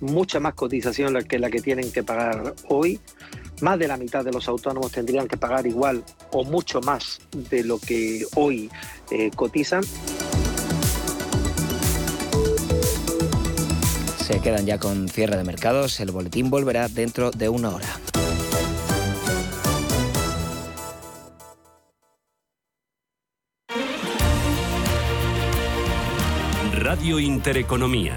mucha más cotización que la que tienen que pagar hoy. Más de la mitad de los autónomos tendrían que pagar igual o mucho más de lo que hoy eh, cotizan. Se quedan ya con cierre de mercados. El boletín volverá dentro de una hora. Radio Intereconomía.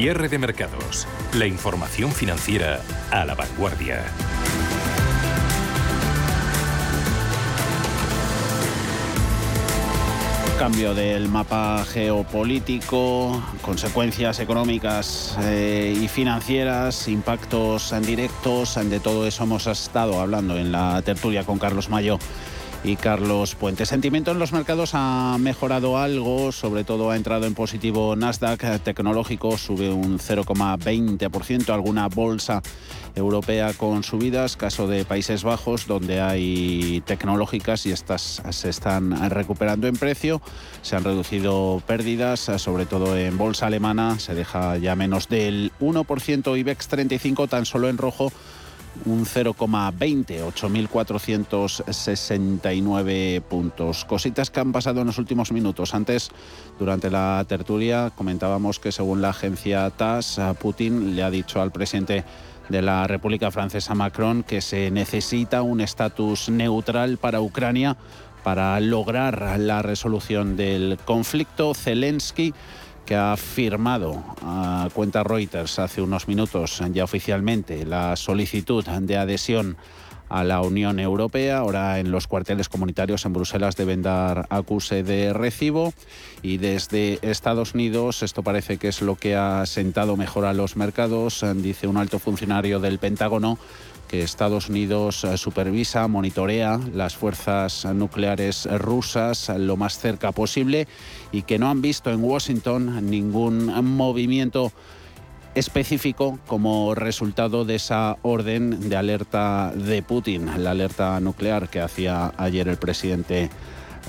Cierre de mercados. La información financiera a la vanguardia. Cambio del mapa geopolítico, consecuencias económicas eh, y financieras, impactos directos, de todo eso hemos estado hablando en la tertulia con Carlos Mayo y Carlos Puente. Sentimiento en los mercados ha mejorado algo, sobre todo ha entrado en positivo Nasdaq tecnológico, sube un 0,20%, alguna bolsa europea con subidas, caso de Países Bajos, donde hay tecnológicas y estas se están recuperando en precio. Se han reducido pérdidas, sobre todo en bolsa alemana, se deja ya menos del 1%, IBEX 35 tan solo en rojo un 0,20, 8.469 puntos. Cositas que han pasado en los últimos minutos. Antes, durante la tertulia, comentábamos que según la agencia TAS, Putin le ha dicho al presidente de la República Francesa Macron que se necesita un estatus neutral para Ucrania para lograr la resolución del conflicto. Zelensky que ha firmado a cuenta Reuters hace unos minutos ya oficialmente la solicitud de adhesión a la Unión Europea. Ahora en los cuarteles comunitarios en Bruselas deben dar acuse de recibo y desde Estados Unidos esto parece que es lo que ha sentado mejor a los mercados, dice un alto funcionario del Pentágono que Estados Unidos eh, supervisa, monitorea las fuerzas nucleares rusas lo más cerca posible y que no han visto en Washington ningún movimiento específico como resultado de esa orden de alerta de Putin, la alerta nuclear que hacía ayer el presidente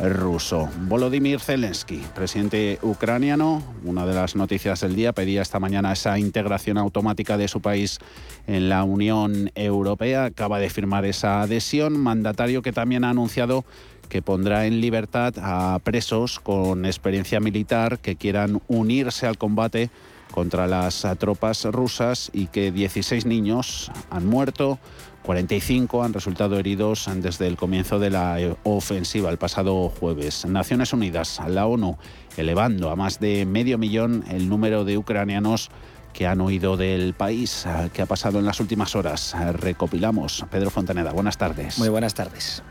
ruso. Volodymyr Zelensky, presidente ucraniano, una de las noticias del día, pedía esta mañana esa integración automática de su país en la Unión Europea. Acaba de firmar esa adhesión, mandatario que también ha anunciado que pondrá en libertad a presos con experiencia militar que quieran unirse al combate contra las tropas rusas y que 16 niños han muerto, 45 han resultado heridos desde el comienzo de la ofensiva el pasado jueves. Naciones Unidas, la ONU, elevando a más de medio millón el número de ucranianos que han huido del país. ¿Qué ha pasado en las últimas horas? Recopilamos. Pedro Fontaneda, buenas tardes. Muy buenas tardes.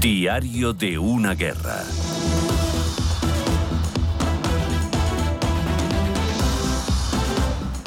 Diario de una guerra.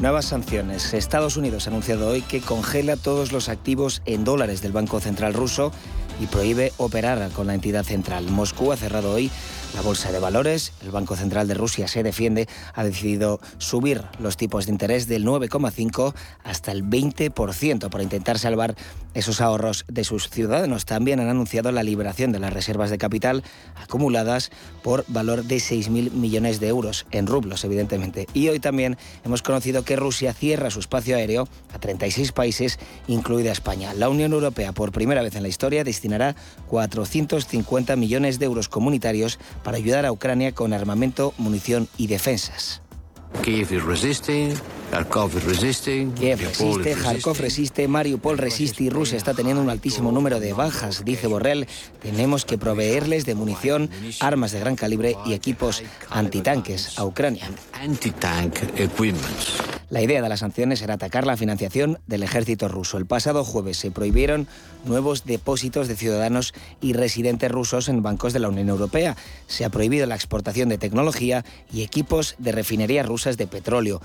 Nuevas sanciones. Estados Unidos ha anunciado hoy que congela todos los activos en dólares del Banco Central ruso y prohíbe operar con la entidad central. Moscú ha cerrado hoy la bolsa de valores, el Banco Central de Rusia se defiende, ha decidido subir los tipos de interés del 9,5 hasta el 20% para intentar salvar esos ahorros de sus ciudadanos. También han anunciado la liberación de las reservas de capital acumuladas por valor de 6.000 millones de euros, en rublos evidentemente. Y hoy también hemos conocido que Rusia cierra su espacio aéreo a 36 países, incluida España. La Unión Europea, por primera vez en la historia, destinará 450 millones de euros comunitarios para ayudar a Ucrania con armamento, munición y defensas. Kiev resiste, Kharkov resiste, Kiev resiste, Kharkov resiste, Mariupol resiste y Rusia está teniendo un altísimo número de bajas, dice Borrell. Tenemos que proveerles de munición, armas de gran calibre y equipos antitanques a Ucrania. La idea de las sanciones era atacar la financiación del ejército ruso. El pasado jueves se prohibieron nuevos depósitos de ciudadanos y residentes rusos en bancos de la Unión Europea. Se ha prohibido la exportación de tecnología y equipos de refinerías de petróleo.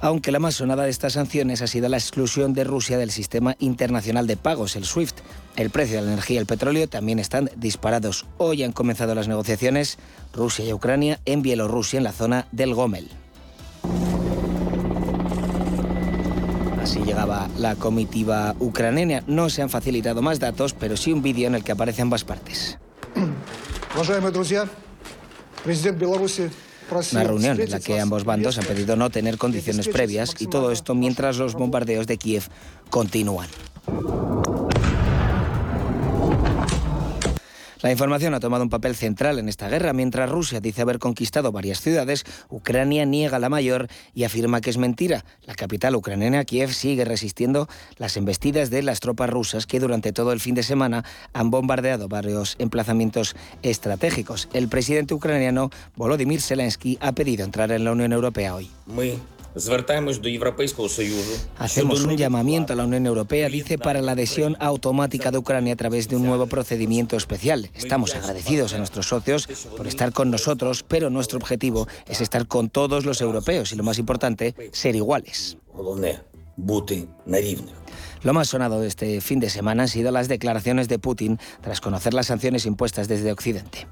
Aunque la más sonada de estas sanciones ha sido la exclusión de Rusia del sistema internacional de pagos, el SWIFT. El precio de la energía y el petróleo también están disparados. Hoy han comenzado las negociaciones Rusia y Ucrania en Bielorrusia, en la zona del Gomel. Así llegaba la comitiva ucraniana. No se han facilitado más datos, pero sí un vídeo en el que aparecen ambas partes. Una reunión en la que ambos bandos han pedido no tener condiciones previas y todo esto mientras los bombardeos de Kiev continúan. La información ha tomado un papel central en esta guerra. Mientras Rusia dice haber conquistado varias ciudades, Ucrania niega la mayor y afirma que es mentira. La capital ucraniana, Kiev, sigue resistiendo las embestidas de las tropas rusas que durante todo el fin de semana han bombardeado varios emplazamientos estratégicos. El presidente ucraniano Volodymyr Zelensky ha pedido entrar en la Unión Europea hoy. Hacemos un llamamiento a la Unión Europea, dice, para la adhesión automática de Ucrania a través de un nuevo procedimiento especial. Estamos agradecidos a nuestros socios por estar con nosotros, pero nuestro objetivo es estar con todos los europeos y, lo más importante, ser iguales. Lo más sonado de este fin de semana han sido las declaraciones de Putin tras conocer las sanciones impuestas desde Occidente.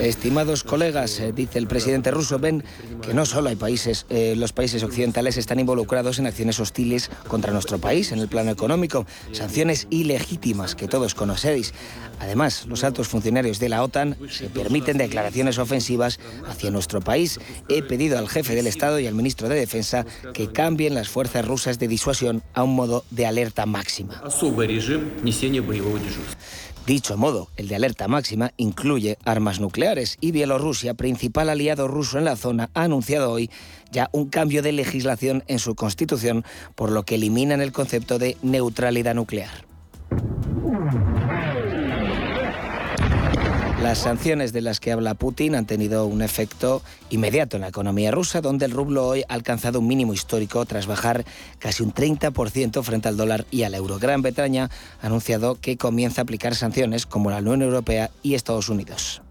Estimados colegas, eh, dice el presidente ruso, ven que no solo hay países, eh, los países occidentales están involucrados en acciones hostiles contra nuestro país en el plano económico, sanciones ilegítimas que todos conocéis. Además, los altos funcionarios de la OTAN se permiten declaraciones ofensivas hacia nuestro país. He pedido al jefe del Estado y al ministro de Defensa que cambien las fuerzas rusas de disuasión a un modo de alerta máxima. Dicho modo, el de alerta máxima incluye armas nucleares y Bielorrusia, principal aliado ruso en la zona, ha anunciado hoy ya un cambio de legislación en su constitución, por lo que eliminan el concepto de neutralidad nuclear. Las sanciones de las que habla Putin han tenido un efecto inmediato en la economía rusa, donde el rublo hoy ha alcanzado un mínimo histórico tras bajar casi un 30% frente al dólar y al euro. Gran Bretaña ha anunciado que comienza a aplicar sanciones como la Unión Europea y Estados Unidos.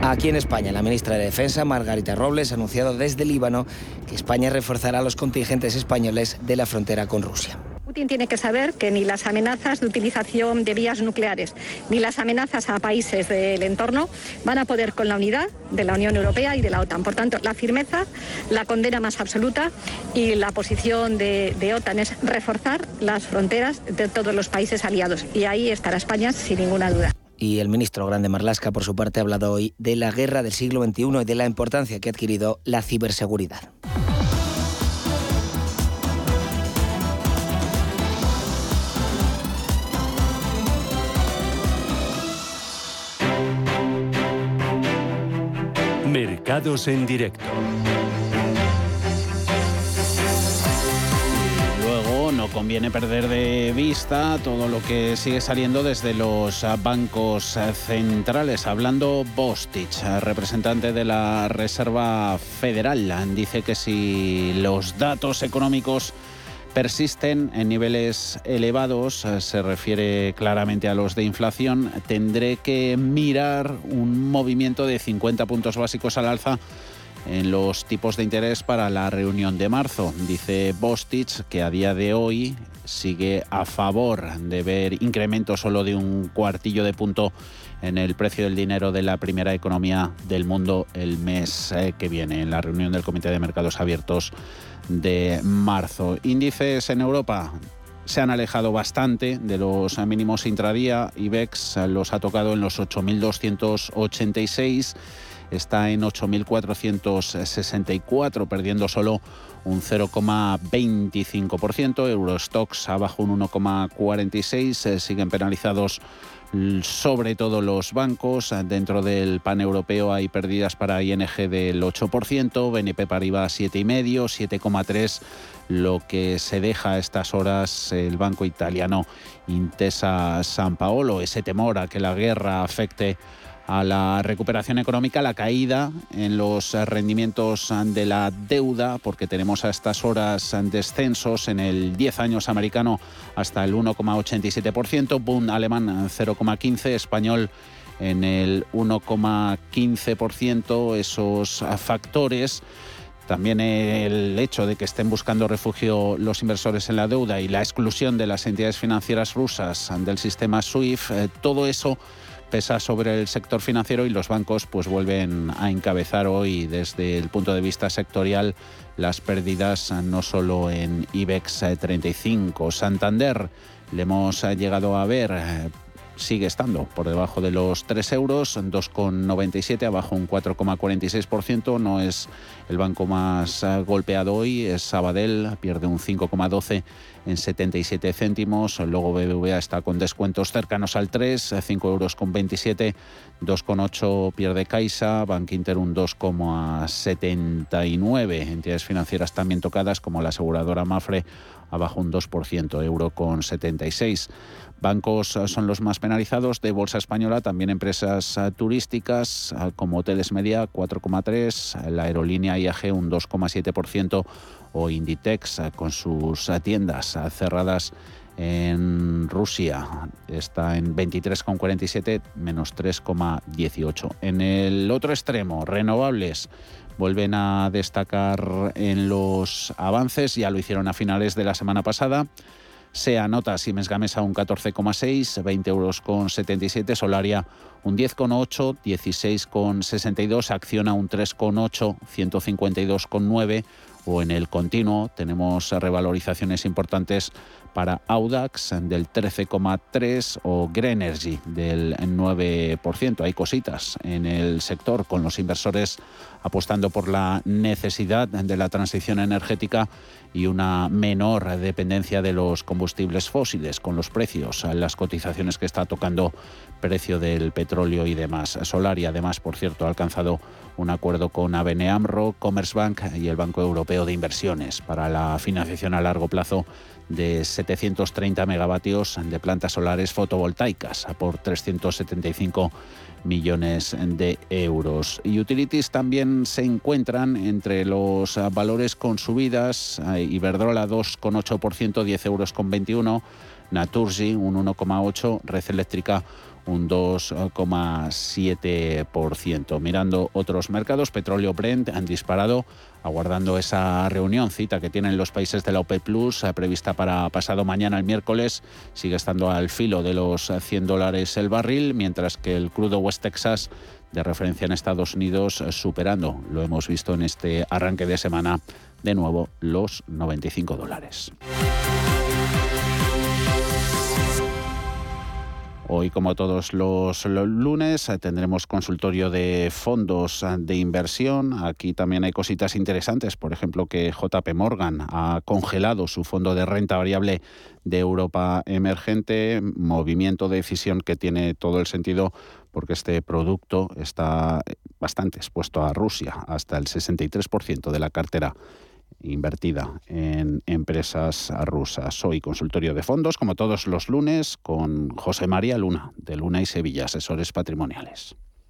Aquí en España, la ministra de Defensa, Margarita Robles, ha anunciado desde Líbano que España reforzará los contingentes españoles de la frontera con Rusia. Putin tiene que saber que ni las amenazas de utilización de vías nucleares ni las amenazas a países del entorno van a poder con la unidad de la Unión Europea y de la OTAN. Por tanto, la firmeza, la condena más absoluta y la posición de, de OTAN es reforzar las fronteras de todos los países aliados. Y ahí estará España sin ninguna duda. Y el ministro Grande Marlasca, por su parte, ha hablado hoy de la guerra del siglo XXI y de la importancia que ha adquirido la ciberseguridad. Mercados en directo. Luego no conviene perder de vista todo lo que sigue saliendo desde los bancos centrales. Hablando Bostich, representante de la Reserva Federal, dice que si los datos económicos persisten en niveles elevados, eh, se refiere claramente a los de inflación, tendré que mirar un movimiento de 50 puntos básicos al alza en los tipos de interés para la reunión de marzo. Dice Bostich que a día de hoy sigue a favor de ver incremento solo de un cuartillo de punto en el precio del dinero de la primera economía del mundo el mes eh, que viene, en la reunión del Comité de Mercados Abiertos de marzo. Índices en Europa se han alejado bastante de los mínimos intradía. IBEX los ha tocado en los 8.286, está en 8.464, perdiendo solo un 0,25%. Eurostox abajo un 1,46, siguen penalizados sobre todo los bancos. Dentro del pan europeo hay pérdidas para ING del 8%, BNP Paribas 7,5%, 7,3% lo que se deja a estas horas el banco italiano Intesa San Paolo, ese temor a que la guerra afecte a la recuperación económica, la caída en los rendimientos de la deuda, porque tenemos a estas horas descensos en el 10 años americano hasta el 1,87%, Bund alemán 0,15%, español en el 1,15%, esos factores también el hecho de que estén buscando refugio los inversores en la deuda y la exclusión de las entidades financieras rusas del sistema SWIFT, eh, todo eso pesa sobre el sector financiero y los bancos pues vuelven a encabezar hoy desde el punto de vista sectorial las pérdidas no solo en IBEX 35. Santander le hemos llegado a ver eh, sigue estando por debajo de los 3 euros, 2,97, abajo un 4,46%. No es el banco más eh, golpeado hoy, es Sabadell, pierde un 5,12 en 77 céntimos. Luego BBVA está con descuentos cercanos al 3, 5 euros con 27, 2,8 pierde Caixa, Bank Inter un 2,79. Entidades financieras también tocadas como la aseguradora Mafre abajo un 2%, euro con 76. Bancos eh, son los más penalizados. De Bolsa Española, también empresas eh, turísticas eh, como Hoteles Media 4,3, la aerolínea IAG un 2,7% o Inditex con sus tiendas cerradas en Rusia. Está en 23,47 menos 3,18. En el otro extremo, renovables. Vuelven a destacar en los avances, ya lo hicieron a finales de la semana pasada se anota Siemens Gamesa un 14,6, 20 euros con 77, Solaria un 10,8, 16,62, Acciona un 3,8, 152,9 o en el continuo tenemos revalorizaciones importantes para Audax del 13,3 o Greenergy del 9%. Hay cositas en el sector con los inversores apostando por la necesidad de la transición energética y una menor dependencia de los combustibles fósiles con los precios, las cotizaciones que está tocando precio del petróleo y demás. Solari, además, por cierto, ha alcanzado un acuerdo con ABN AMRO, Commerzbank y el Banco Europeo de Inversiones para la financiación a largo plazo de 730 megavatios de plantas solares fotovoltaicas por 375 millones de euros. Utilities también se encuentran entre los valores con subidas. Iberdrola 2,8%, 10 euros con 21. Naturgy un 1,8, Red Eléctrica un 2,7%. Mirando otros mercados, petróleo Brent han disparado aguardando esa reunión, cita que tienen los países de la OPEP Plus, eh, prevista para pasado mañana el miércoles, sigue estando al filo de los 100 dólares el barril, mientras que el crudo West Texas de referencia en Estados Unidos eh, superando, lo hemos visto en este arranque de semana, de nuevo los 95 dólares. Hoy, como todos los, lunes, eh, tendremos consultorio de fondos eh, de inversión. Aquí también hay cositas interesantes, por ejemplo, que JP Morgan ha congelado su fondo de renta variable de Europa emergente, movimiento de decisión que tiene todo el sentido porque este producto está bastante expuesto a Rusia, hasta el 63% de la cartera invertida en empresas rusas. Hoy consultorio de fondos, como todos los lunes, con José María Luna, de Luna y Sevilla, asesores patrimoniales.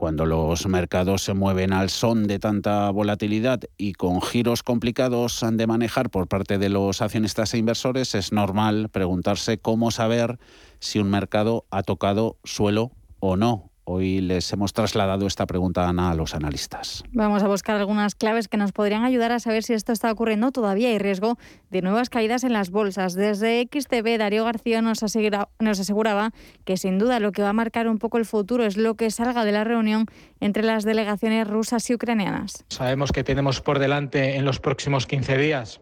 cuando los mercados se mueven al son de tanta volatilidad y con giros complicados han de manejar por parte de los accionistas e inversores, es normal preguntarse cómo saber si un mercado ha tocado suelo o no. Hoy les hemos trasladado esta pregunta, Ana, a los analistas. Vamos a buscar algunas claves que nos podrían ayudar a saber si esto está ocurriendo. Todavía hay riesgo de nuevas caídas en las bolsas. Desde XTB, Darío García nos, nos aseguraba que sin duda lo que va a marcar un poco el futuro es lo que salga de la reunión entre las delegaciones rusas y ucranianas. Sabemos que tenemos por delante en los próximos 15 días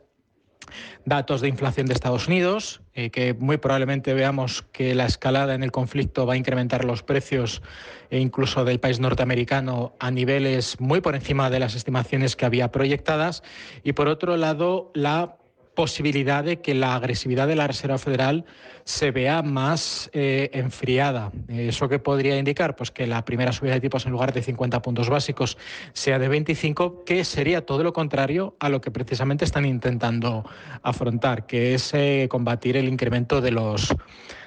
datos de inflación de Estados Unidos, eh, que muy probablemente veamos que la escalada en el conflicto va a incrementar los precios e incluso del país norteamericano a niveles muy por encima de las estimaciones que había proyectadas. Y por otro lado, la posibilidad de que la agresividad de la Reserva Federal se vea más eh, enfriada. ¿Eso qué podría indicar? Pues que la primera subida de tipos en lugar de 50 puntos básicos sea de 25, que sería todo lo contrario a lo que precisamente están intentando afrontar, que es eh, combatir el incremento de los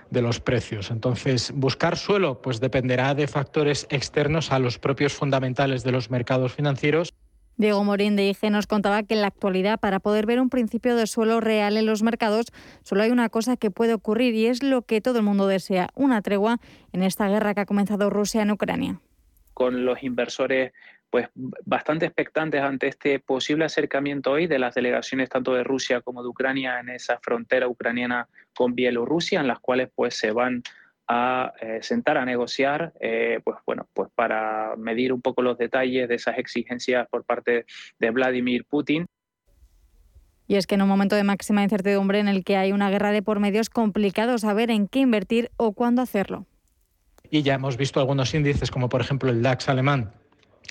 de los precios. Entonces, buscar suelo pues dependerá de factores externos a los propios fundamentales de los mercados financieros. Diego Morín de IG nos contaba que en la actualidad, para poder ver un principio de suelo real en los mercados, solo hay una cosa que puede ocurrir y es lo que todo el mundo desea, una tregua en esta guerra que ha comenzado Rusia en Ucrania. Con los inversores pues bastante expectantes ante este posible acercamiento hoy de las delegaciones tanto de Rusia como de Ucrania en esa frontera ucraniana con Bielorrusia, en las cuales pues se van a eh, sentar a negociar, eh, pues bueno, pues para medir un poco los detalles de esas exigencias por parte de Vladimir Putin. Y es que en un momento de máxima incertidumbre en el que hay una guerra de por medio es complicado saber en qué invertir o cuándo hacerlo. Y ya hemos visto algunos índices, como por ejemplo el DAX alemán,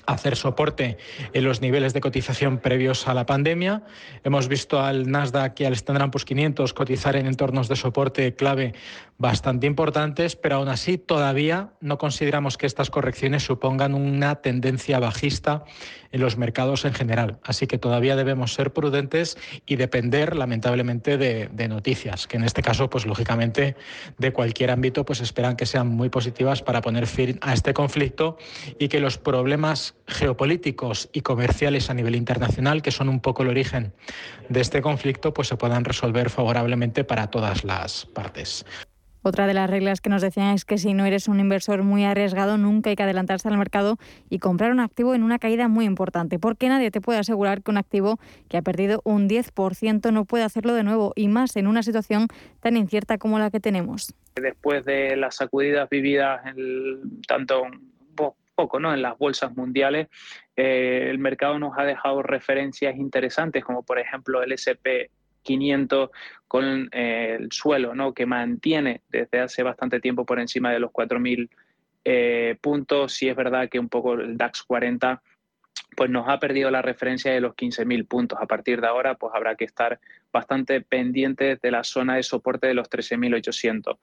hacer soporte en los niveles de cotización previos a la pandemia. Hemos visto al Nasdaq y al Standard Poor's 500 cotizar en entornos de soporte clave bastante importantes, pero aún así todavía no consideramos que estas correcciones supongan una tendencia bajista en los mercados en general. Así que todavía debemos ser prudentes y depender, lamentablemente, de, noticias, que en este caso, pues lógicamente, de cualquier ámbito, pues esperan que sean muy positivas para poner fin a este conflicto y que los problemas geopolíticos y comerciales a nivel internacional, que son un poco el origen de este conflicto, pues se puedan resolver favorablemente para todas las partes. Otra de las reglas que nos decían es que si no eres un inversor muy arriesgado, nunca hay que adelantarse al mercado y comprar un activo en una caída muy importante, porque nadie te puede asegurar que un activo que ha perdido un 10% no puede hacerlo de nuevo, y más en una situación tan incierta como la que tenemos. Después de las sacudidas vividas en, tanto poco ¿no? en las bolsas mundiales, eh, el mercado nos ha dejado referencias interesantes, como por ejemplo el SP 500 con eh, el suelo, ¿no? que mantiene desde hace bastante tiempo por encima de los 4.000 eh, puntos. Sí es verdad que un poco el DAX 40 pues nos ha perdido la referencia de los 15.000 puntos. A partir de ahora, pues habrá que estar bastante pendientes de la zona de soporte de los 13.800.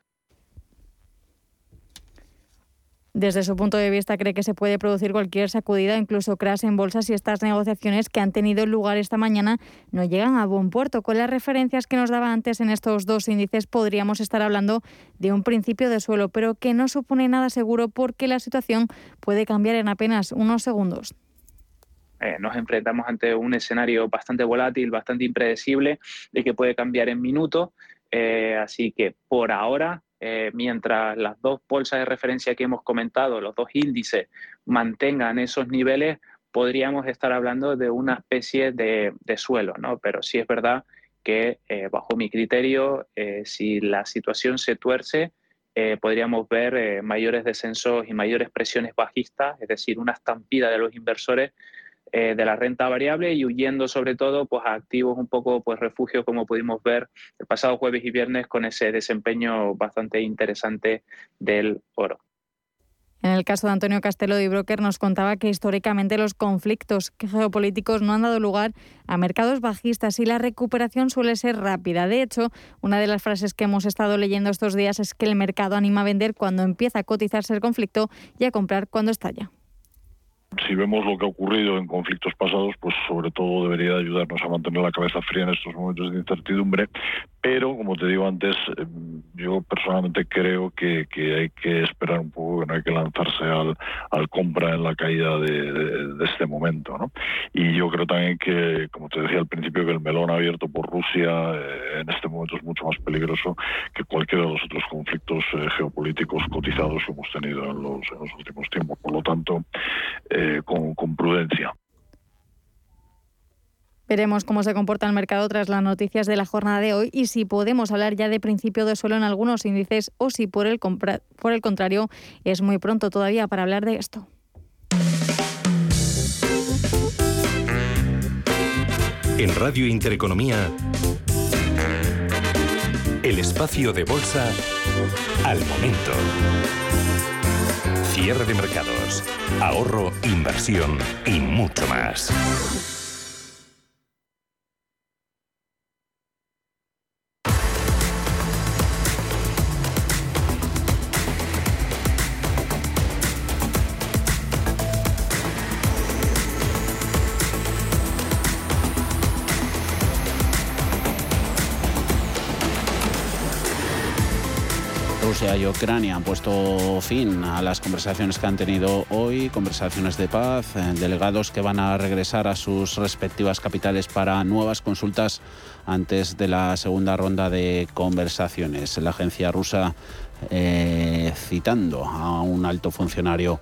Desde su punto de vista cree que se puede producir cualquier sacudida, incluso crash en bolsas y estas negociaciones que han tenido lugar esta mañana no llegan a buen puerto. Con las referencias que nos daba antes en estos dos índices podríamos estar hablando de un principio de suelo, pero que no supone nada seguro porque la situación puede cambiar en apenas unos segundos. Eh, nos enfrentamos ante un escenario bastante volátil, bastante impredecible, de que puede cambiar en minutos. Eh, así que por ahora, eh, mientras las dos bolsas de referencia que hemos comentado, los dos índices, mantengan esos niveles, podríamos estar hablando de una especie de, suelo, ¿no? Pero sí es verdad que, bajo mi criterio, si la situación se tuerce, podríamos ver mayores descensos y mayores presiones bajistas, es decir, una estampida de los inversores eh, de la renta variable y huyendo sobre todo pues, a activos un poco pues, refugio como pudimos ver el pasado jueves y viernes con ese desempeño bastante interesante del oro. En el caso de Antonio Castelo de Broker nos contaba que históricamente los conflictos geopolíticos no han dado lugar a mercados bajistas y la recuperación suele ser rápida. De hecho, una de las frases que hemos estado leyendo estos días es que el mercado anima a vender cuando empieza a cotizarse el conflicto y a comprar cuando estalla si vemos lo que ha ocurrido en conflictos pasados, pues sobre todo debería ayudarnos a mantener la cabeza fría en estos momentos de incertidumbre. Pero, como te digo antes, eh, yo personalmente creo que, hay que esperar un poco, que no hay que lanzarse al, al compra en la caída de, este momento. ¿no? Y yo creo también que, como te decía al principio, que el melón abierto por Rusia eh, en este momento es mucho más peligroso que cualquiera de los otros conflictos eh, geopolíticos cotizados que hemos tenido en los, en los últimos tiempos. Por lo tanto, eh, con, prudencia. Veremos cómo se comporta el mercado tras las noticias de la jornada de hoy y si podemos hablar ya de principio de suelo en algunos índices o si por el, contrario es muy pronto todavía para hablar de esto. En Radio Intereconomía, el espacio de bolsa al momento. Cierre de mercados, ahorro, inversión y mucho más. Rusia y Ucrania han puesto fin a las conversaciones que han tenido hoy, conversaciones de paz, eh, delegados que van a regresar a sus respectivas capitales para nuevas consultas antes de la segunda ronda de conversaciones. La agencia rusa eh, citando a un alto funcionario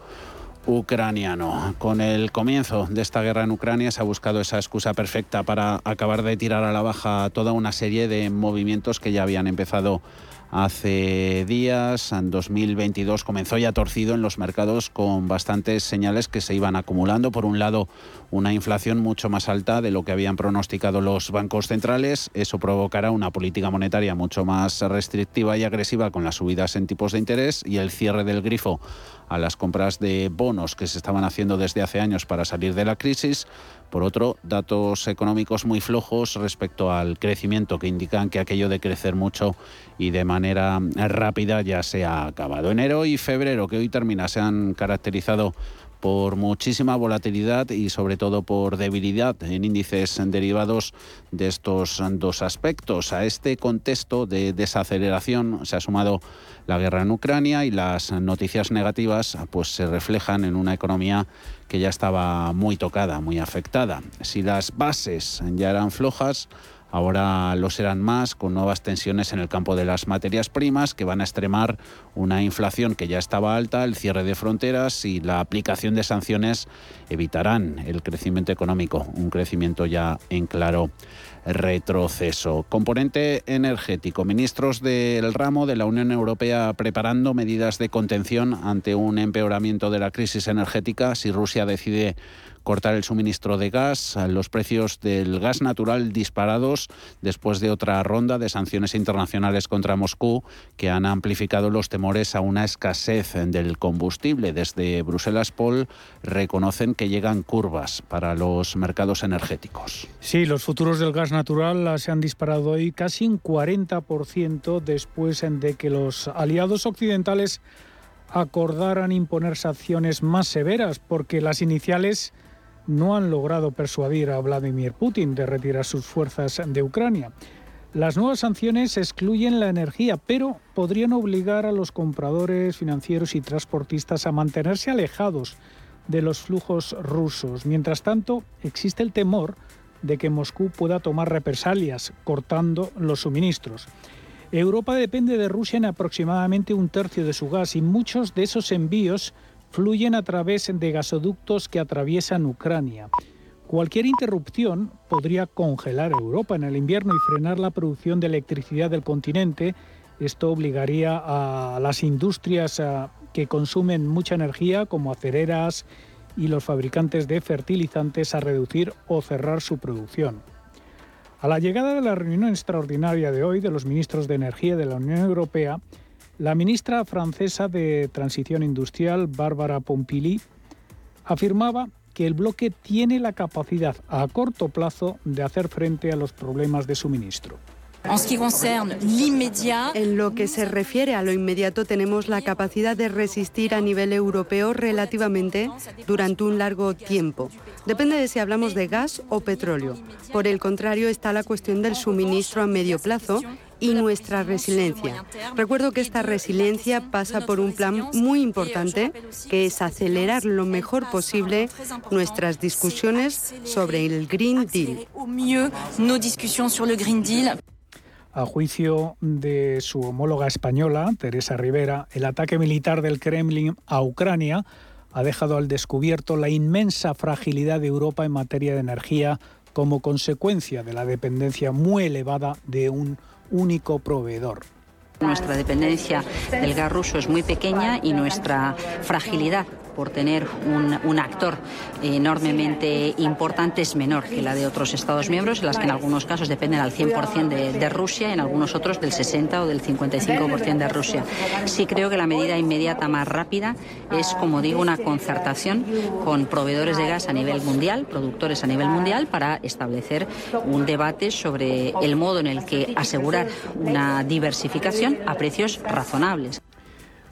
ucraniano. Con el comienzo de esta guerra en Ucrania se ha buscado esa excusa perfecta para acabar de tirar a la baja toda una serie de movimientos que ya habían empezado hace días. En 2022 comenzó ya torcido en los mercados con bastantes señales que se iban acumulando. Por un lado, una inflación mucho más alta de lo que habían pronosticado los bancos centrales. Eso provocará una política monetaria mucho más restrictiva y agresiva con las subidas en tipos de interés y el cierre del grifo a las compras de bonos que se estaban haciendo desde hace años para salir de la crisis. Por otro, datos económicos muy flojos respecto al crecimiento que indican que aquello de crecer mucho y de manera rápida ya se ha acabado. Enero y febrero, que hoy termina, se han caracterizado por muchísima volatilidad y sobre todo por debilidad en índices derivados de estos dos aspectos. A este contexto de desaceleración se ha sumado la guerra en Ucrania y las noticias negativas pues se reflejan en una economía que ya estaba muy tocada, muy afectada. Si las bases ya eran flojas, Ahora lo serán más con nuevas tensiones en el campo de las materias primas que van a extremar una inflación que ya estaba alta, el cierre de fronteras y la aplicación de sanciones evitarán el crecimiento económico, un crecimiento ya en claro retroceso. Componente energético. Ministros del ramo de la Unión Europea preparando medidas de contención ante un empeoramiento de la crisis energética si Rusia decide cortar el suministro de gas, los precios del gas natural disparados después de otra ronda de sanciones internacionales contra Moscú que han amplificado los temores a una escasez del combustible. Desde Bruselas, Paul, reconocen que llegan curvas para los mercados energéticos. Sí, los futuros del gas natural se han disparado hoy casi un 40% después de que los aliados occidentales acordaran imponer sanciones más severas, porque las iniciales no han logrado persuadir a Vladimir Putin de retirar sus fuerzas de Ucrania. Las nuevas sanciones excluyen la energía, pero podrían obligar a los compradores financieros y transportistas a mantenerse alejados de los flujos rusos. Mientras tanto, existe el temor de que Moscú pueda tomar represalias cortando los suministros. Europa depende de Rusia en aproximadamente un tercio de su gas y muchos de esos envíos fluyen a través de gasoductos que atraviesan Ucrania. Cualquier interrupción podría congelar Europa en el invierno y frenar la producción de electricidad del continente. Esto obligaría a las industrias que consumen mucha energía, como acereras y los fabricantes de fertilizantes, a reducir o cerrar su producción. A la llegada de la reunión extraordinaria de hoy de los ministros de Energía de la Unión Europea, la ministra francesa de Transición Industrial, Bárbara Pompili, afirmaba que el bloque tiene la capacidad a corto plazo de hacer frente a los problemas de suministro. En lo que se refiere a lo inmediato, tenemos la capacidad de resistir a nivel europeo relativamente durante un largo tiempo. Depende de si hablamos de gas o petróleo. Por el contrario, está la cuestión del suministro a medio plazo y nuestra resiliencia. Recuerdo que esta resiliencia pasa por un plan muy importante, que es acelerar lo mejor posible nuestras discusiones sobre el Green Deal. A juicio de su homóloga española, Teresa Rivera, el ataque militar del Kremlin a Ucrania ha dejado al descubierto la inmensa fragilidad de Europa en materia de energía como consecuencia de la dependencia muy elevada de un único proveedor. Nuestra dependencia del gas ruso es muy pequeña y nuestra fragilidad por tener un, actor enormemente importante es menor que la de otros Estados miembros, en las que en algunos casos dependen al 100% de, de Rusia en algunos otros del 60 o del 55% de Rusia. Sí creo que la medida inmediata más rápida es, como digo, una concertación con proveedores de gas a nivel mundial, productores a nivel mundial, para establecer un debate sobre el modo en el que asegurar una diversificación a precios razonables.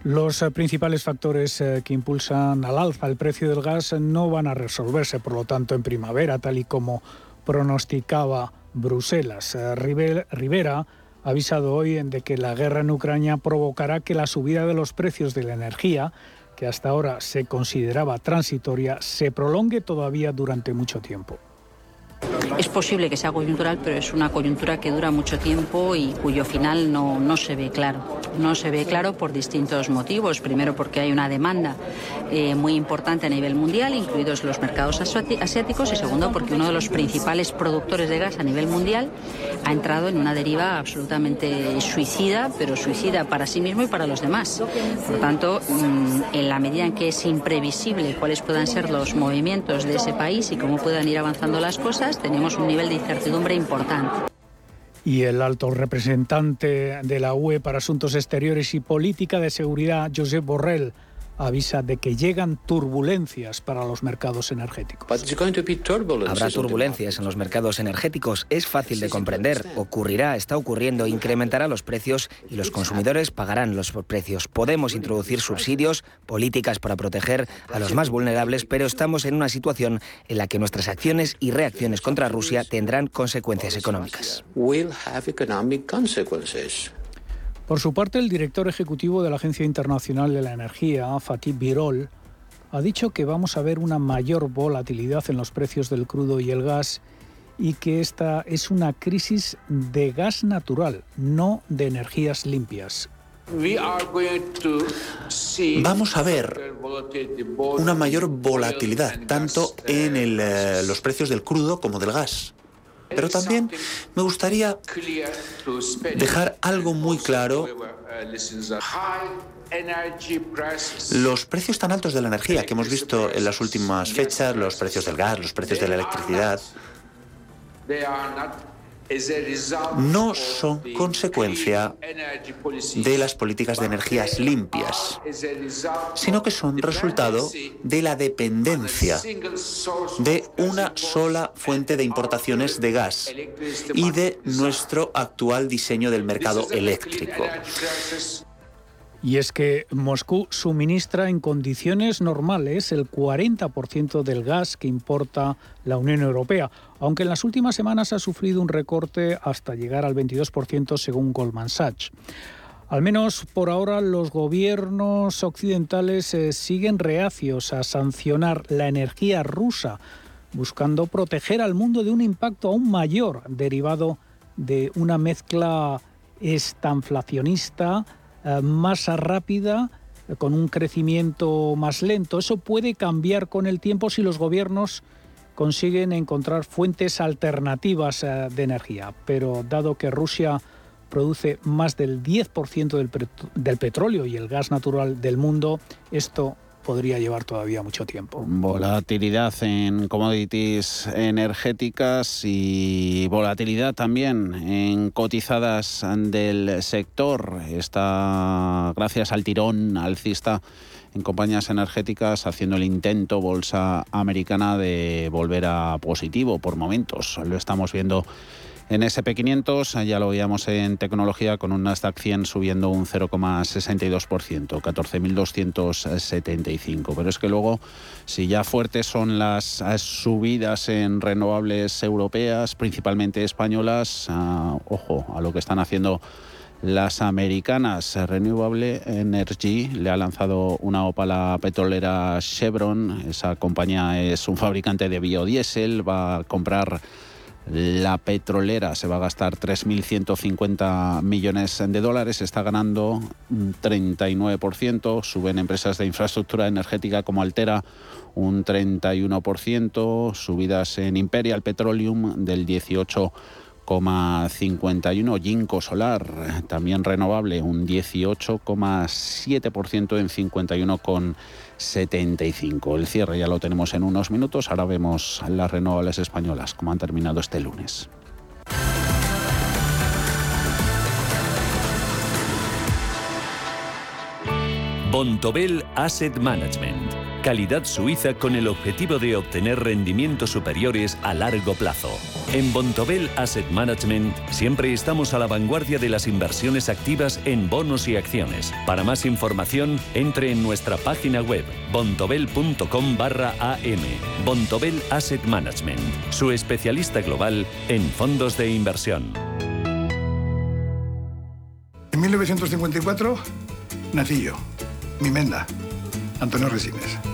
Los eh, principales factores eh, que impulsan al alza el precio del gas no van a resolverse, por lo tanto, en primavera, tal y como pronosticaba Bruselas. Eh, Rivera ha avisado hoy de que la guerra en Ucrania provocará que la subida de los precios de la energía, que hasta ahora se consideraba transitoria, se prolongue todavía durante mucho tiempo. Es posible que sea coyuntural, pero es una coyuntura que dura mucho tiempo y cuyo final no, no se ve claro. No se ve claro por distintos motivos. Primero porque hay una demanda eh, muy importante a nivel mundial, incluidos los mercados asiáticos, y segundo porque uno de los principales productores de gas a nivel mundial ha entrado en una deriva absolutamente suicida, pero suicida para sí mismo y para los demás. Por tanto, mm, en la medida en que es imprevisible cuáles puedan ser los movimientos de ese país y cómo puedan ir avanzando las cosas, tenemos un nivel de incertidumbre importante. Y el alto representante de la UE para Asuntos Exteriores y Política de Seguridad, Josep Borrell, avisa de que llegan turbulencias para los mercados energéticos. Habrá turbulencias en los mercados energéticos, es fácil de comprender, ocurrirá, está ocurriendo, incrementará los precios y los consumidores pagarán los precios. Podemos introducir subsidios, políticas para proteger a los más vulnerables, pero estamos en una situación en la que nuestras acciones y reacciones contra Rusia tendrán consecuencias económicas. Por su parte, el director ejecutivo de la Agencia Internacional de la Energía, Fatih Birol, ha dicho que vamos a ver una mayor volatilidad en los precios del crudo y el gas y que esta es una crisis de gas natural, no de energías limpias. Vamos a ver una mayor volatilidad tanto en eh, los precios del crudo como del gas. Pero también me gustaría dejar algo muy claro. Los precios tan altos de la energía que hemos visto en las últimas fechas, los precios del gas, los precios de la electricidad, no son consecuencia de las políticas de energías limpias, sino que son resultado de la dependencia de una sola fuente de importaciones de gas y de nuestro actual diseño del mercado eléctrico. Y es que Moscú suministra en condiciones normales el 40% del gas que importa la Unión Europea, aunque en las últimas semanas ha sufrido un recorte hasta llegar al 22% según Goldman Sachs. Al menos por ahora los gobiernos occidentales eh, siguen reacios a sancionar la energía rusa, buscando proteger al mundo de un impacto aún mayor derivado de una mezcla estanflacionista eh, más rápida, con un crecimiento más lento. Eso puede cambiar con el tiempo si los gobiernos consiguen encontrar fuentes alternativas eh, de energía. Pero dado que Rusia produce más del 10% del, del petróleo y el gas natural del mundo, esto podría llevar todavía mucho tiempo. Volatilidad en commodities energéticas y volatilidad también en cotizadas del sector. Está gracias al tirón alcista en compañías energéticas haciendo el intento bolsa americana de volver a positivo por momentos. Lo estamos viendo en SP500 ya lo veíamos en tecnología con un Nasdaq 100 subiendo un 0,62%, 14.275. Pero es que luego, si ya fuertes son las subidas en renovables europeas, principalmente españolas, ah, ojo a lo que están haciendo las americanas. Renewable Energy le ha lanzado una opala petrolera Chevron. Esa compañía es un fabricante de biodiesel, va a comprar la petrolera se va a gastar 3.150 millones de dólares, está ganando un 39%, suben empresas de infraestructura energética como Altera un 31%, subidas en Imperial Petroleum del 18,51, Ginkgo Solar, también renovable, un 18,7% en 51,7 75. El cierre ya lo tenemos en unos minutos. Ahora vemos las renovables españolas, como han terminado este lunes. Bontobel Asset Management calidad suiza con el objetivo de obtener rendimientos superiores a largo plazo. En Bontobel Asset Management siempre estamos a la vanguardia de las inversiones activas en bonos y acciones. Para más información, entre en nuestra página web bontobel.com barra am. Bontobel Asset Management, su especialista global en fondos de inversión. En 1954 nací yo, mi menda, Antonio Resines.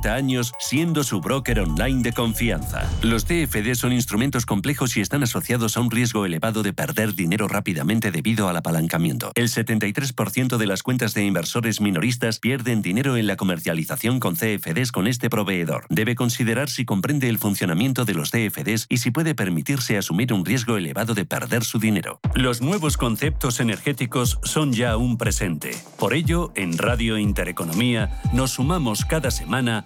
años siendo su broker online de confianza. Los TFD son instrumentos complejos y están asociados a un riesgo elevado de perder dinero rápidamente debido al apalancamiento. El 73% de las cuentas de inversores minoristas pierden dinero en la comercialización con CFDs con este proveedor. Debe considerar si comprende el funcionamiento de los CFDs y si puede permitirse asumir un riesgo elevado de perder su dinero. Los nuevos conceptos energéticos son ya un presente. Por ello, en Radio Intereconomía nos sumamos cada semana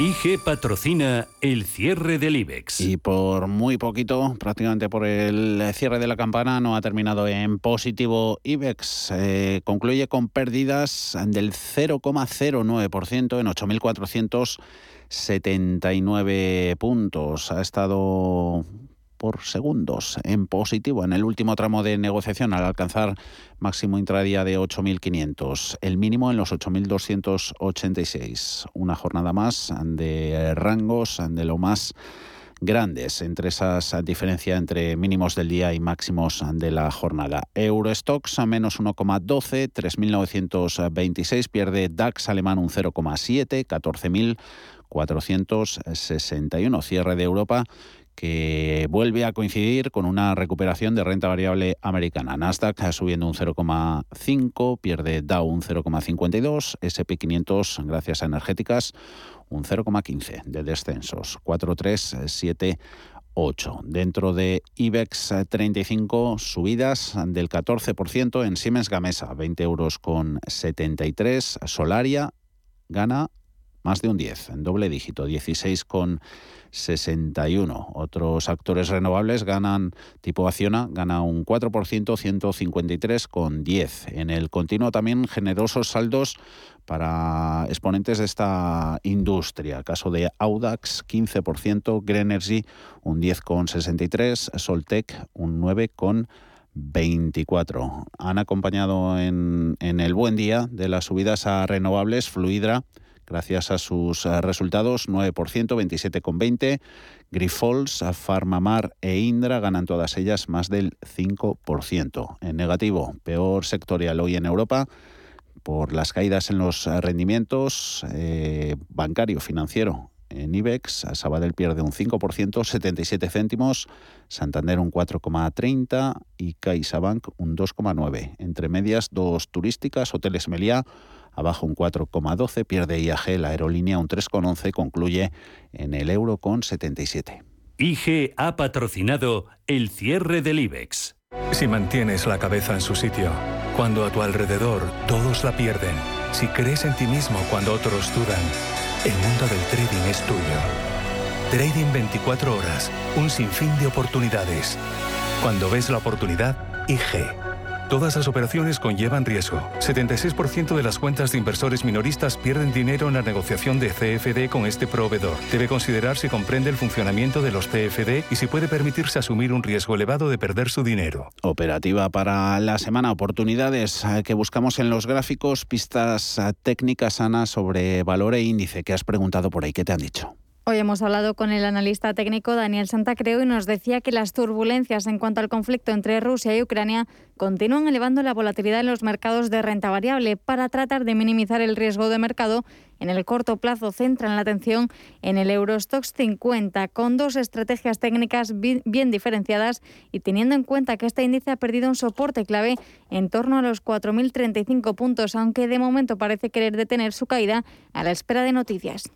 IG patrocina el cierre del IBEX. Y por muy poquito, prácticamente por el cierre de la campana, no ha terminado en positivo IBEX. Eh, concluye con pérdidas del 0,09% en 8.479 puntos. Ha estado por segundos en positivo en el último tramo de negociación al alcanzar máximo intradía de 8.500, el mínimo en los 8.286. Una jornada más de rangos de lo más grandes entre esas diferencias entre mínimos del día y máximos de la jornada. Eurostox a menos 1,12, 3.926, pierde DAX alemán un 0,7, 14.461, cierre de Europa que vuelve a coincidir con una recuperación de renta variable americana. Nasdaq subiendo un 0,5, pierde Dow un 0,52, SP500 gracias a energéticas un 0,15 de descensos, 43788. Dentro de IBEX 35, subidas del 14% en Siemens Gamesa, 20 euros con 73. Solaria gana más de un 10, en doble dígito, 16 con 61. Otros actores renovables ganan, tipo Acciona, gana un 4%, 153 con 10. En el continuo también generosos saldos para exponentes de esta industria. Caso de Audax, 15%, Greenergy, un 10,63%, Soltec, un 9,24%. Han acompañado en, en el buen día de las subidas a renovables Fluidra, gracias a sus eh, resultados, 9%, 27,20%. Grifols, Farmamar e Indra ganan todas ellas más del 5%. En negativo, peor sectorial hoy en Europa por las caídas en los rendimientos eh, bancario, financiero. En IBEX, Sabadell pierde un 5%, 77 céntimos, Santander un 4,30 y CaixaBank un 2,9. Entre medias, dos turísticas, Hoteles Meliá abajo un 4,12, pierde IAG, la aerolínea un 3,11, concluye en el euro con 77. IG ha patrocinado el cierre del IBEX. Si mantienes la cabeza en su sitio, cuando a tu alrededor todos la pierden, si crees en ti mismo cuando otros dudan, el mundo del trading es tuyo. Trading 24 horas, un sinfín de oportunidades. Cuando ves la oportunidad, IG. Todas las operaciones conllevan riesgo. 76% de las cuentas de inversores minoristas pierden dinero en la negociación de CFD con este proveedor. Debe considerar si comprende el funcionamiento de los CFD y si puede permitirse asumir un riesgo elevado de perder su dinero. Operativa para la semana. Oportunidades eh, que buscamos en los gráficos, pistas eh, técnicas, sanas sobre valor e índice que has preguntado por ahí. ¿Qué te han dicho? Hoy hemos hablado con el analista técnico Daniel Santacreo y nos decía que las turbulencias en cuanto al conflicto entre Rusia y Ucrania continúan elevando la volatilidad en los mercados de renta variable. Para tratar de minimizar el riesgo de mercado, en el corto plazo centran la atención en el Eurostox 50, con dos estrategias técnicas bien diferenciadas y teniendo en cuenta que este índice ha perdido un soporte clave en torno a los 4.035 puntos, aunque de momento parece querer detener su caída a la espera de noticias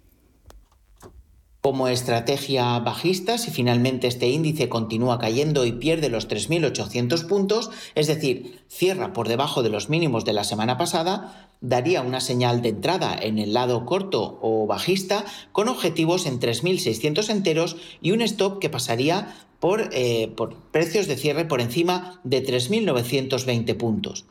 como estrategia bajista si finalmente este índice continúa cayendo y pierde los 3.800 puntos, es decir, cierra por debajo de los mínimos de la semana pasada, daría una señal de entrada en el lado corto o bajista con objetivos en 3.600 enteros y un stop que pasaría por, eh, por precios de cierre por encima de 3.920 puntos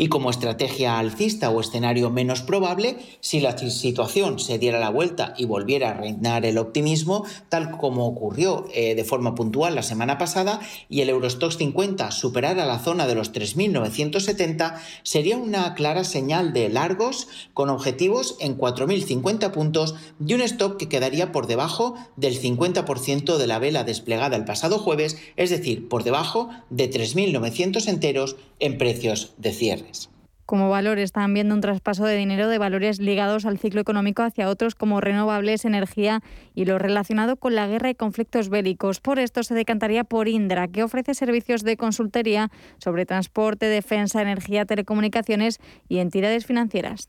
y como estrategia alcista o escenario menos probable, si la situación se diera la vuelta y volviera a reinar el optimismo, tal como ocurrió eh, de forma puntual la semana pasada, y el Eurostox 50 superara la zona de los 3.970, sería una clara señal de largos con objetivos en 4.050 puntos y un stop que quedaría por debajo del 50% de la vela desplegada el pasado jueves, es decir, por debajo de 3.900 enteros en precios de cierre como valores están viendo un traspaso de dinero de valores ligados al ciclo económico hacia otros como renovables, energía y lo relacionado con la guerra y conflictos bélicos. Por esto se decantaría por Indra, que ofrece servicios de consultoría sobre transporte, defensa, energía, telecomunicaciones y entidades financieras.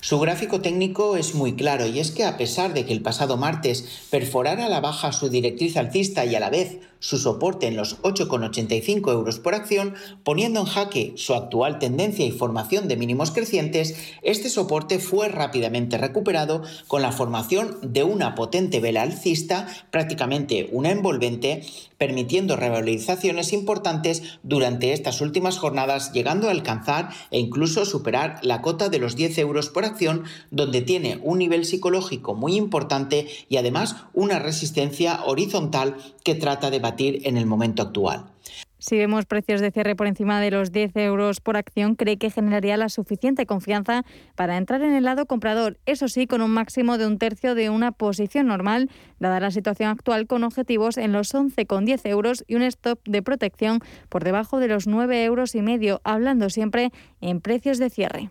Su gráfico técnico es muy claro y es que a pesar de que el pasado martes perforara a la baja su directriz alcista y a la vez su soporte en los 8,85 euros por acción, poniendo en jaque su actual tendencia y formación de mínimos crecientes, este soporte fue rápidamente recuperado con la formación de una potente vela alcista, prácticamente una envolvente, permitiendo revalorizaciones importantes durante estas últimas jornadas, llegando a alcanzar e incluso superar la cota de los 10 euros por acción, donde tiene un nivel psicológico muy importante y además una resistencia horizontal que trata de en el momento actual. Si vemos precios de cierre por encima de los 10 euros por acción, cree que generaría la suficiente confianza para entrar en el lado comprador, eso sí, con un máximo de un tercio de una posición normal, dada la situación actual con objetivos en los 11,10 euros y un stop de protección por debajo de los 9 euros y medio, hablando siempre en precios de cierre.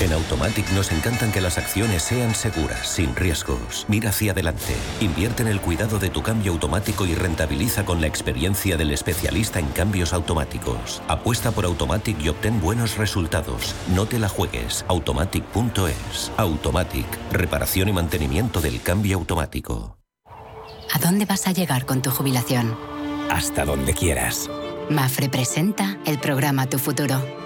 En Automatic nos encantan que las acciones sean seguras, sin riesgos. Mira hacia adelante. Invierte en el cuidado de tu cambio automático y rentabiliza con la experiencia del especialista en cambios automáticos. Apuesta por Automatic y obtén buenos resultados. No te la juegues. Automatic.es. Automatic. Reparación y mantenimiento del cambio automático. ¿A dónde vas a llegar con tu jubilación? Hasta donde quieras. Mafre presenta el programa Tu Futuro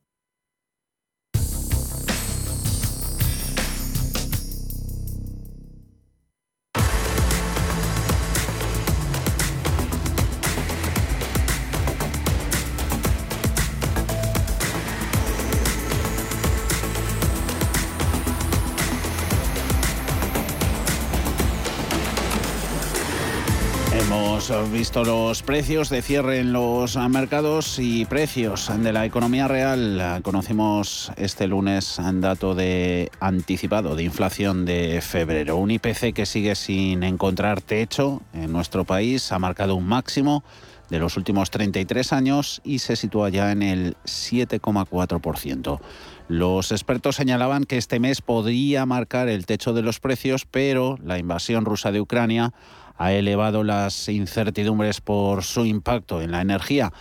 Hemos visto los precios de cierre en los mercados y precios de la economía real. Conocimos este lunes un dato de anticipado de inflación de febrero. Un IPC que sigue sin encontrar techo en nuestro país. Ha marcado un máximo de los últimos 33 años y se sitúa ya en el 7,4%. Los expertos señalaban que este mes podría marcar el techo de los precios, pero la invasión rusa de Ucrania ha elevado las incertidumbres por su impacto en la energía.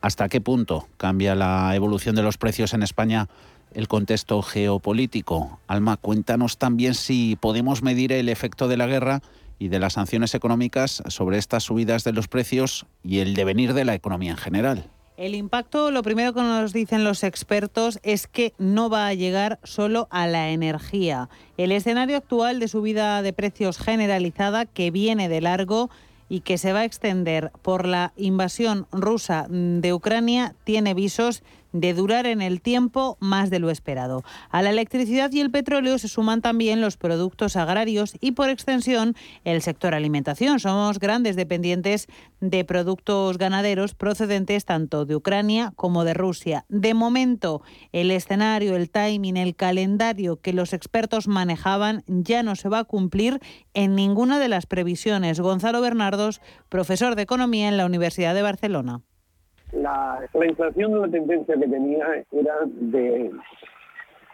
¿Hasta qué punto cambia la evolución de los precios en España el contexto geopolítico? Alma, cuéntanos también si podemos medir el efecto de la guerra y de las sanciones económicas sobre estas subidas de los precios y el devenir de la economía en general. El impacto, lo primero que nos dicen los expertos es que no va a llegar solo a la energía. El escenario actual de subida de precios generalizada que viene de largo y que se va a extender por la invasión rusa de Ucrania tiene visos de durar en el tiempo más de lo esperado. A la electricidad y el petróleo se suman también los productos agrarios y por extensión el sector alimentación. Somos grandes dependientes de productos ganaderos procedentes tanto de Ucrania como de Rusia. De momento, el escenario, el timing, el calendario que los expertos manejaban ya no se va a cumplir en ninguna de las previsiones. Gonzalo Bernardos, profesor de Economía en la Universidad de Barcelona la, la inflación, la tendencia que tenía era de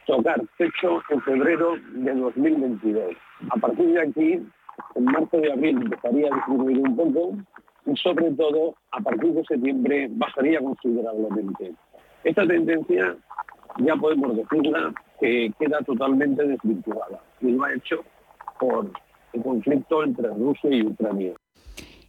tocar techo en febrero de 2022. A partir de aquí, en marzo y abril empezaría a disminuir un poco y sobre todo a partir de septiembre bajaría considerablemente. Esta tendencia ya podemos decirla que queda totalmente desvirtuada y lo ha hecho por el conflicto entre Rusia y Ucrania.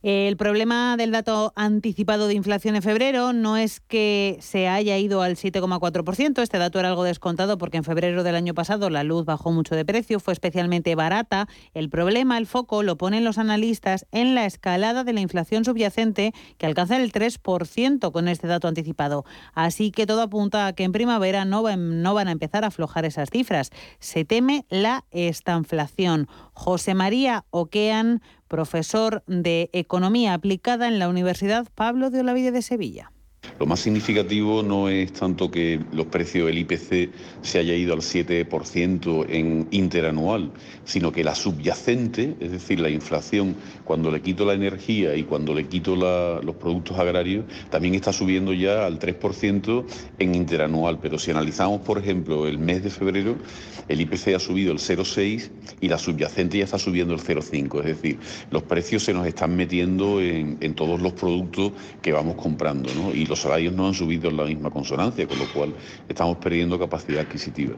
El problema del dato anticipado de inflación en febrero no es que se haya ido al 7,4%. Este dato era algo descontado porque en febrero del año pasado la luz bajó mucho de precio, fue especialmente barata. El problema, el foco, lo ponen los analistas en la escalada de la inflación subyacente que alcanza el 3% con este dato anticipado. Así que todo apunta a que en primavera no, no van a empezar a aflojar esas cifras. Se teme la estanflación. José María Oquean profesor de Economía Aplicada en la Universidad Pablo de Olavide de Sevilla. Lo más significativo no es tanto que los precios del IPC se haya ido al 7% en interanual, sino que la subyacente, es decir, la inflación, cuando le quito la energía y cuando le quito los productos agrarios, también está subiendo ya al 3% en interanual. Pero si analizamos, por ejemplo, el mes de febrero, el IPC ha subido el 0,6 y la subyacente ya está subiendo el 0,5. Es decir, los precios se nos están metiendo en, todos los productos que vamos comprando, ¿no? Y los salarios no han subido en la misma consonancia, con lo cual estamos perdiendo capacidad adquisitiva.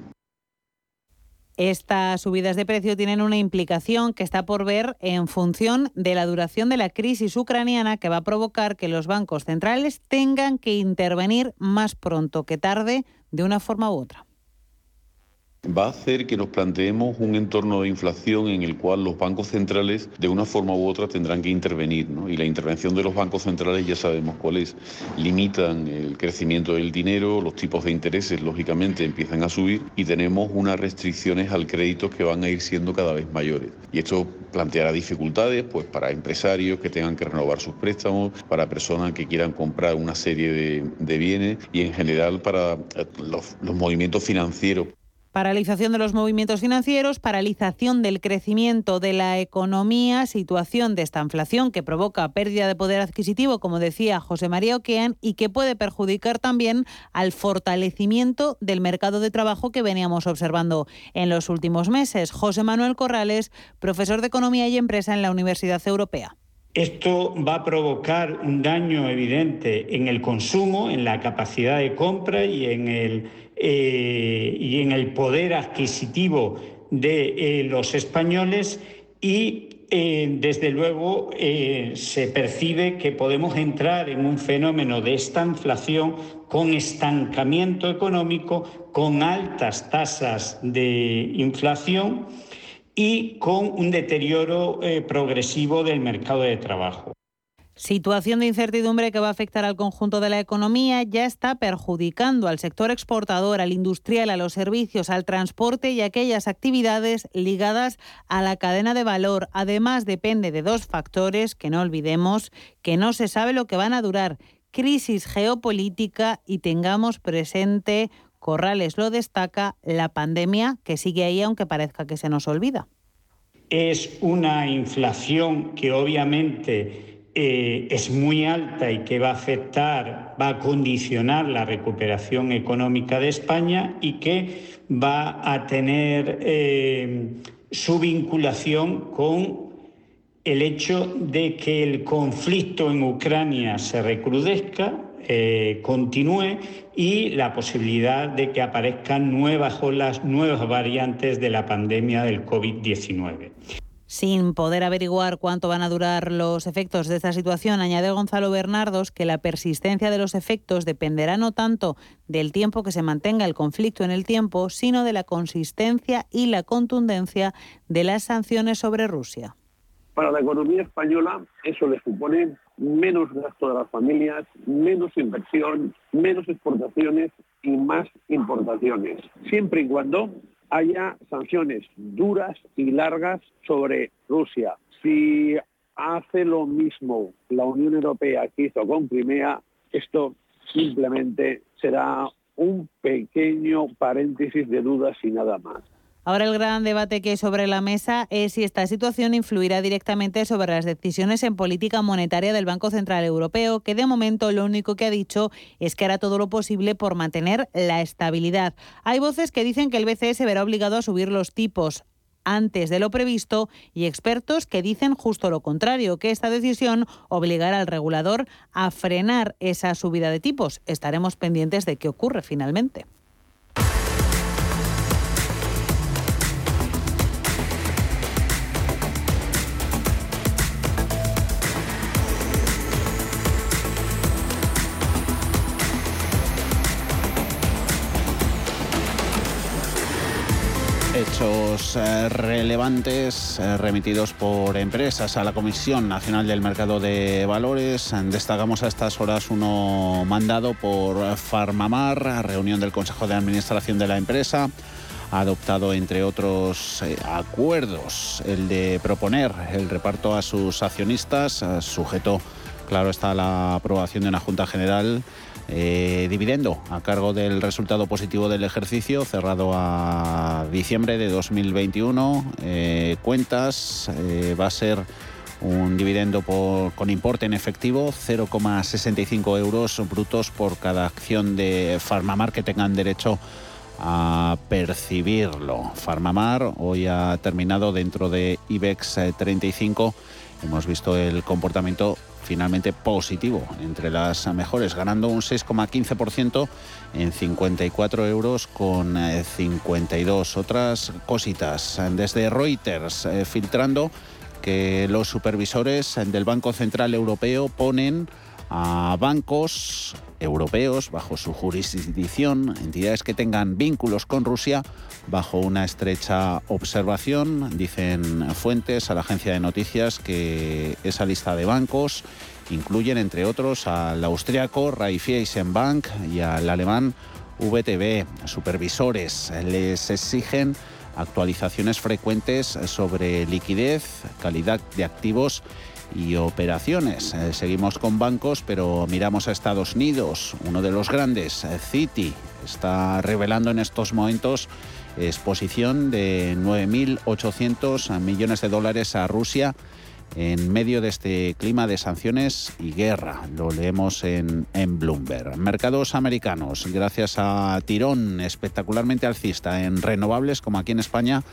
Estas subidas de precio tienen una implicación que está por ver en función de la duración de la crisis ucraniana que va a provocar que los bancos centrales tengan que intervenir más pronto que tarde de una forma u otra va a hacer que nos planteemos un entorno de inflación en el cual los bancos centrales de una forma u otra tendrán que intervenir. Y la intervención de los bancos centrales ya sabemos cuál es. Limitan el crecimiento del dinero, los tipos de intereses lógicamente empiezan a subir y tenemos unas restricciones al crédito que van a ir siendo cada vez mayores. Y esto planteará dificultades pues, para empresarios que tengan que renovar sus préstamos, para personas que quieran comprar una serie de, bienes y en general para los movimientos financieros. Paralización de los movimientos financieros, paralización del crecimiento de la economía, situación de esta inflación que provoca pérdida de poder adquisitivo, como decía José María Oquean, y que puede perjudicar también al fortalecimiento del mercado de trabajo que veníamos observando en los últimos meses. José Manuel Corrales, profesor de Economía y Empresa en la Universidad Europea. Esto va a provocar un daño evidente en el consumo, en la capacidad de compra y en el, eh, y en el poder adquisitivo de eh, los españoles y eh, desde luego se percibe que podemos entrar en un fenómeno de esta inflación con estancamiento económico, con altas tasas de inflación y con un deterioro eh, progresivo del mercado de trabajo. Situación de incertidumbre que va a afectar al conjunto de la economía ya está perjudicando al sector exportador, al industrial, a los servicios, al transporte y aquellas actividades ligadas a la cadena de valor. Además, depende de dos factores que no olvidemos, que no se sabe lo que van a durar, crisis geopolítica y tengamos presente Corrales lo destaca, la pandemia que sigue ahí aunque parezca que se nos olvida. Es una inflación que obviamente eh, es muy alta y que va a afectar, va a condicionar la recuperación económica de España y que va a tener eh, su vinculación con el hecho de que el conflicto en Ucrania se recrudezca, eh, continúe y la posibilidad de que aparezcan nuevas olas, nuevas variantes de la pandemia del COVID-19. Sin poder averiguar cuánto van a durar los efectos de esta situación, añade Gonzalo Bernardos que la persistencia de los efectos dependerá no tanto del tiempo que se mantenga el conflicto en el tiempo, sino de la consistencia y la contundencia de las sanciones sobre Rusia. Para la economía española eso le supone menos gasto de las familias, menos inversión, menos exportaciones y más importaciones, siempre y cuando haya sanciones duras y largas sobre Rusia. Si hace lo mismo la Unión Europea que hizo con Crimea, esto simplemente será un pequeño paréntesis de dudas y nada más. Ahora el gran debate que hay sobre la mesa es si esta situación influirá directamente sobre las decisiones en política monetaria del Banco Central Europeo, que de momento lo único que ha dicho es que hará todo lo posible por mantener la estabilidad. Hay voces que dicen que el BCE se verá obligado a subir los tipos antes de lo previsto y expertos que dicen justo lo contrario, que esta decisión obligará al regulador a frenar esa subida de tipos. Estaremos pendientes de qué ocurre finalmente. Eh, relevantes eh, remitidos por empresas a la Comisión Nacional del Mercado de Valores. Destacamos a estas horas uno mandado por Farmamar, reunión del Consejo de Administración de la empresa. Adoptado, entre otros eh, acuerdos, el de proponer el reparto a sus accionistas, sujeto, claro está, la aprobación de una Junta General eh, dividendo a cargo del resultado positivo del ejercicio cerrado a diciembre de 2021. Eh, cuentas eh, va a ser un dividendo con importe en efectivo, 0,65 euros brutos por cada acción de Farmamar que tengan derecho a percibirlo. Farmamar hoy ha terminado dentro de IBEX 35. Hemos visto el comportamiento finalmente positivo entre las mejores, ganando un 6,15% en 54 euros con 52. Eh, Otras cositas desde Reuters, eh, filtrando que los supervisores del Banco Central Europeo ponen a bancos europeos bajo su jurisdicción, entidades que tengan vínculos con Rusia, bajo una estrecha observación. Dicen fuentes a la agencia de noticias que esa lista de bancos incluyen, entre otros, al austriaco Raiffeisenbank y al alemán VTB. Supervisores les exigen actualizaciones frecuentes sobre liquidez, calidad de activos y operaciones. Eh, seguimos con bancos, pero miramos a Estados Unidos. Uno de los grandes, eh, Citi, está revelando en estos momentos exposición de 9.800 millones de dólares a Rusia en medio de este clima de sanciones y guerra. Lo leemos en, Bloomberg. Mercados americanos, gracias a tirón espectacularmente alcista en renovables, como aquí en España,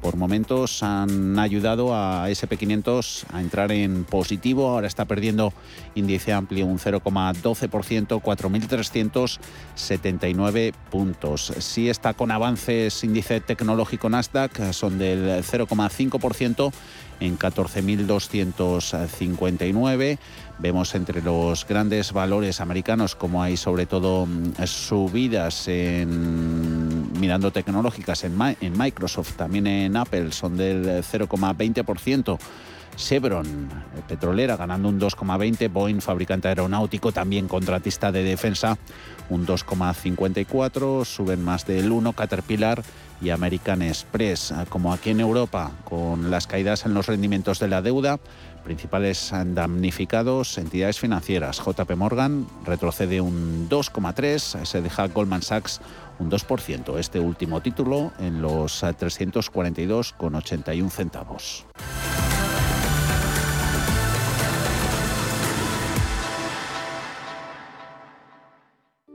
por momentos han ayudado a SP500 a entrar en positivo. Ahora está perdiendo índice amplio un 0,12%, 4.379 puntos. Sí está con avances índice tecnológico Nasdaq, son del 0,5% en 14.259. Vemos entre los grandes valores americanos como hay sobre todo mm, subidas en mirando tecnológicas en, en Microsoft, también en Apple son del 0,20%. Chevron, eh, petrolera, ganando un 2,20. Boeing, fabricante aeronáutico, también contratista de defensa, un 2,54. Suben más del 1. Caterpillar y American Express. Ah, como aquí en Europa, con las caídas en los rendimientos de la deuda, principales damnificados, entidades financieras. JP Morgan retrocede un 2,3, se deja Goldman Sachs un 2%. Este último título en los 342,81 centavos.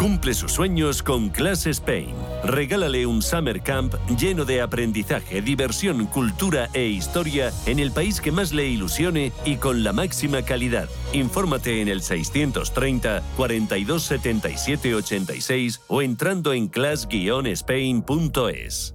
Cumple sus sueños con Class Spain. Regálale un summer camp lleno de aprendizaje, diversión, cultura e historia en el país que más le ilusione y con la máxima calidad. Infórmate en el 630 42 77 86 o entrando en class-spain.es.